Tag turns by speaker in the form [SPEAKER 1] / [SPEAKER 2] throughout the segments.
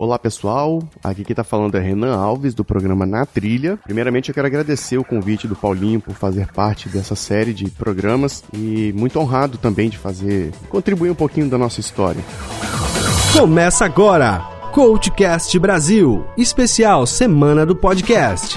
[SPEAKER 1] Olá pessoal, aqui quem tá falando é Renan Alves do programa Na Trilha. Primeiramente eu quero agradecer o convite do Paulinho por fazer parte dessa série de programas e muito honrado também de fazer, contribuir um pouquinho da nossa história.
[SPEAKER 2] Começa agora, Coachcast Brasil, especial Semana do Podcast.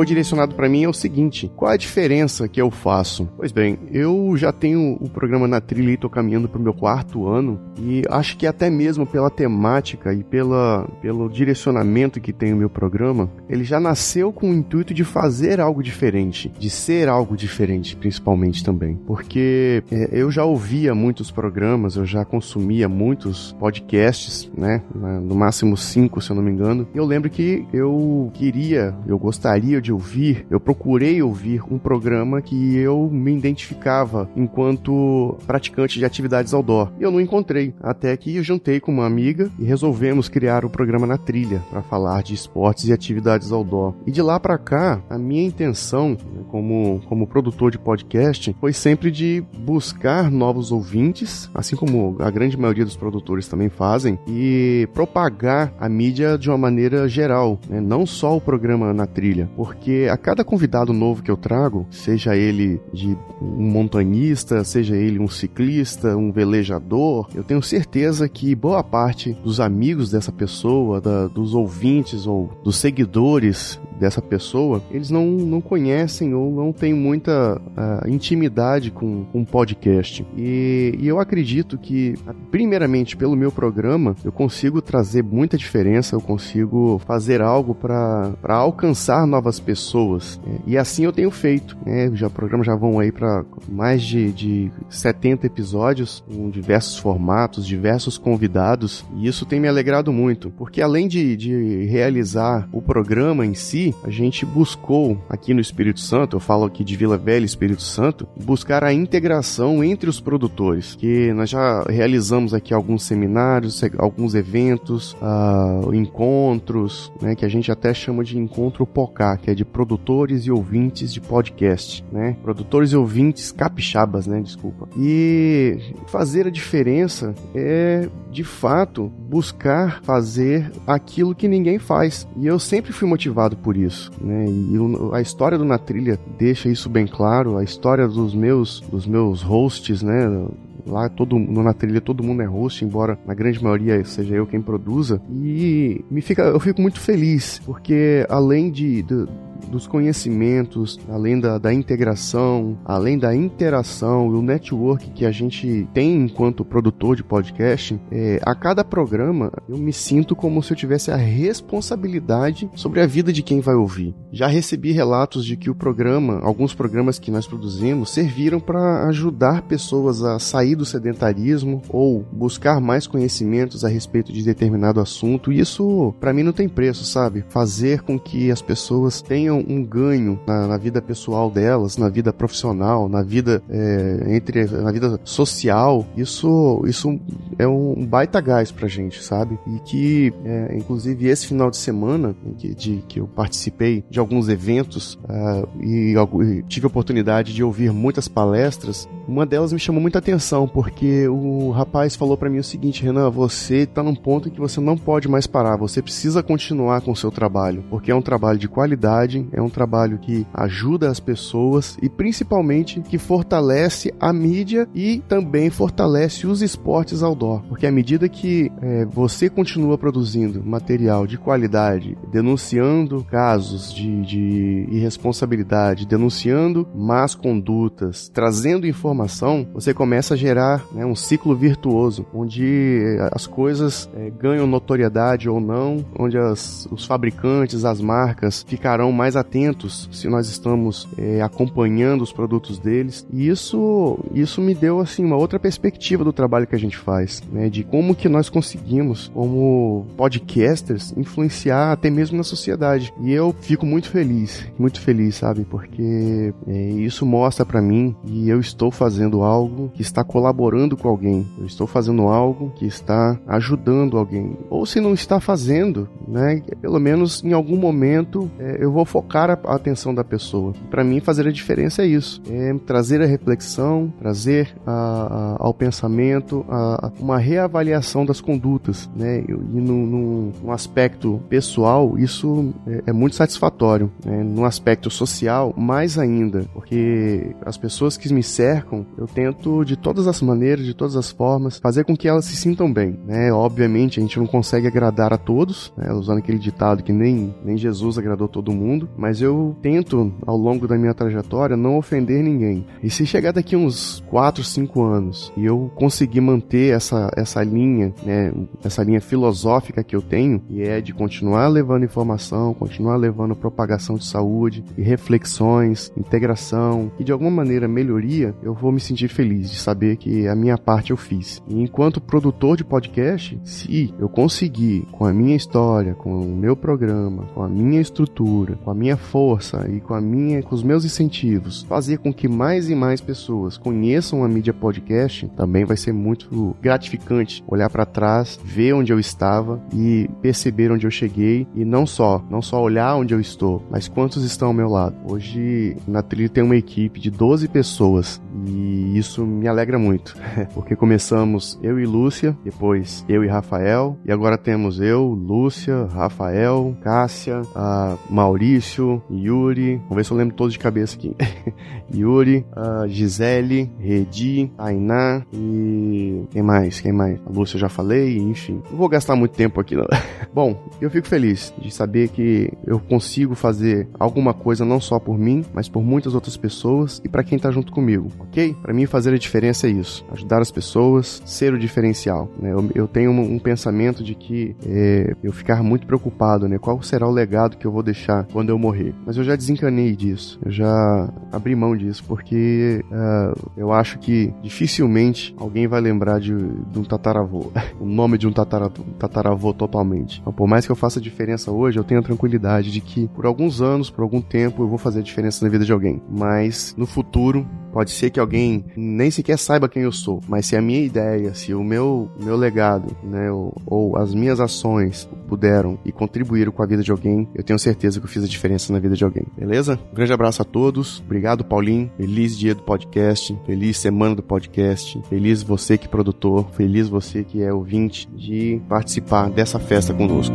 [SPEAKER 1] Foi direcionado para mim é o seguinte: qual a diferença que eu faço? Pois bem, eu já tenho o programa na trilha e tô caminhando pro meu quarto ano e acho que até mesmo pela temática e pela, pelo direcionamento que tem o meu programa, ele já nasceu com o intuito de fazer algo diferente, de ser algo diferente, principalmente também. Porque é, eu já ouvia muitos programas, eu já consumia muitos podcasts, né? No máximo cinco, se eu não me engano. Eu lembro que eu queria, eu gostaria de de ouvir, eu procurei ouvir um programa que eu me identificava enquanto praticante de atividades outdoor. E eu não encontrei, até que eu juntei com uma amiga e resolvemos criar o programa na trilha para falar de esportes e atividades outdoor. E de lá para cá, a minha intenção né, como, como produtor de podcast foi sempre de buscar novos ouvintes, assim como a grande maioria dos produtores também fazem, e propagar a mídia de uma maneira geral, né? não só o programa na trilha, porque porque a cada convidado novo que eu trago, seja ele de um montanhista, seja ele um ciclista, um velejador, eu tenho certeza que boa parte dos amigos dessa pessoa, da, dos ouvintes ou dos seguidores dessa pessoa, eles não, não conhecem ou não têm muita uh, intimidade com um podcast. E, e, eu acredito que, primeiramente, pelo meu programa, eu consigo trazer muita diferença, eu consigo fazer algo para alcançar novas pessoas. E assim eu tenho feito. Né? Já programas já vão aí para mais de, de 70 episódios, com diversos formatos, diversos convidados, e isso tem me alegrado muito, porque além de, de realizar o programa em si, a gente buscou aqui no Espírito Santo, eu falo aqui de Vila Velha Espírito Santo, buscar a integração entre os produtores, que nós já realizamos aqui alguns seminários, alguns eventos, uh, encontros, né, que a gente até chama de encontro POCA, que é de produtores e ouvintes de podcast, né, produtores e ouvintes capixabas, né, desculpa. E fazer a diferença é, de fato, buscar fazer aquilo que ninguém faz. E eu sempre fui motivado por isso, né? E a história do Na Trilha deixa isso bem claro, a história dos meus dos meus hosts, né? Lá todo no na trilha todo mundo é host, embora na grande maioria seja eu quem produza. E me fica, eu fico muito feliz, porque além de, de dos conhecimentos, além da, da integração, além da interação e o network que a gente tem enquanto produtor de podcast, é, a cada programa eu me sinto como se eu tivesse a responsabilidade sobre a vida de quem vai ouvir. Já recebi relatos de que o programa, alguns programas que nós produzimos, serviram para ajudar pessoas a sair do sedentarismo ou buscar mais conhecimentos a respeito de determinado assunto. E isso, para mim, não tem preço, sabe? Fazer com que as pessoas tenham um ganho na, na vida pessoal delas, na vida profissional, na vida é, entre na vida social, isso isso é um baita gás pra gente, sabe? E que, é, inclusive, esse final de semana que, de, que eu participei de alguns eventos uh, e, e tive a oportunidade de ouvir muitas palestras, uma delas me chamou muita atenção, porque o rapaz falou para mim o seguinte, Renan, você tá num ponto em que você não pode mais parar, você precisa continuar com o seu trabalho, porque é um trabalho de qualidade, é um trabalho que ajuda as pessoas e principalmente que fortalece a mídia e também fortalece os esportes outdoor. Porque à medida que é, você continua produzindo material de qualidade, denunciando casos de, de irresponsabilidade, denunciando más condutas, trazendo informação, você começa a gerar né, um ciclo virtuoso, onde as coisas é, ganham notoriedade ou não, onde as, os fabricantes, as marcas ficarão mais mais atentos se nós estamos é, acompanhando os produtos deles. E isso, isso me deu assim uma outra perspectiva do trabalho que a gente faz, né? De como que nós conseguimos, como podcasters, influenciar até mesmo na sociedade. E eu fico muito feliz, muito feliz, sabe? Porque é, isso mostra para mim e eu estou fazendo fazendo algo que está colaborando com alguém, eu estou fazendo algo que está ajudando alguém. Ou se não está fazendo, né, pelo menos em algum momento é, eu vou focar a, a atenção da pessoa. Para mim, fazer a diferença é isso: é trazer a reflexão, trazer a, a, ao pensamento uma reavaliação das condutas, né, e no aspecto pessoal, isso é, é muito satisfatório. Né, no aspecto social, mais ainda, porque as pessoas que me cercam, eu tento de todas as maneiras, de todas as formas, fazer com que elas se sintam bem. Né? Obviamente, a gente não consegue agradar a todos, né? usando aquele ditado que nem, nem Jesus agradou todo mundo, mas eu tento, ao longo da minha trajetória, não ofender ninguém. E se chegar daqui uns 4, 5 anos e eu conseguir manter essa, essa linha, né, essa linha filosófica que eu tenho, e é de continuar levando informação, continuar levando propagação de saúde e reflexões, integração e de alguma maneira melhoria, eu vou me sentir feliz de saber que a minha parte eu fiz. E enquanto produtor de podcast, se eu conseguir com a minha história, com o meu programa, com a minha estrutura, com a minha força e com a minha com os meus incentivos, fazer com que mais e mais pessoas conheçam a mídia podcast, também vai ser muito gratificante olhar para trás, ver onde eu estava e perceber onde eu cheguei e não só, não só olhar onde eu estou, mas quantos estão ao meu lado. Hoje na trilha tem uma equipe de 12 pessoas e isso me alegra muito, porque começamos eu e Lúcia, depois eu e Rafael, e agora temos eu, Lúcia, Rafael, Cássia, Maurício, Yuri, vamos ver se eu lembro todos de cabeça aqui. Yuri, Gisele, Redi, Tainá e quem mais? Quem mais? A Lúcia eu já falei, enfim. Não vou gastar muito tempo aqui não. Bom, eu fico feliz de saber que eu consigo fazer alguma coisa não só por mim, mas por muitas outras pessoas e para quem tá junto comigo, ok? Para mim fazer a diferença é isso, ajudar as pessoas, ser o diferencial. Né? Eu, eu, tenho um, um, pensamento de que é, eu ficar muito preocupado, né? Qual será o legado que eu vou deixar quando eu morrer? Mas eu já desencanei disso, eu já abri mão disso porque uh, eu acho que dificilmente alguém vai lembrar de, de um tataravô, o nome de um tataravô, tataravô totalmente. Então, por mais que eu faça diferença hoje, eu tenho a tranquilidade de que por alguns anos, por algum tempo, eu vou fazer a diferença na vida de alguém. Mas no futuro, pode ser que alguém nem sequer saiba quem eu sou, mas se a minha ideia, se o meu, meu legado, né, ou, ou, as minhas ações puderam e contribuíram com a vida de alguém, eu tenho certeza que eu fiz a diferença na vida de alguém. Beleza? Um grande abraço a todos. Obrigado, Paulinho. Feliz dia do podcast. Feliz semana do podcast. Feliz você que é produtor. Feliz você que é ouvinte de participar dessa festa conosco.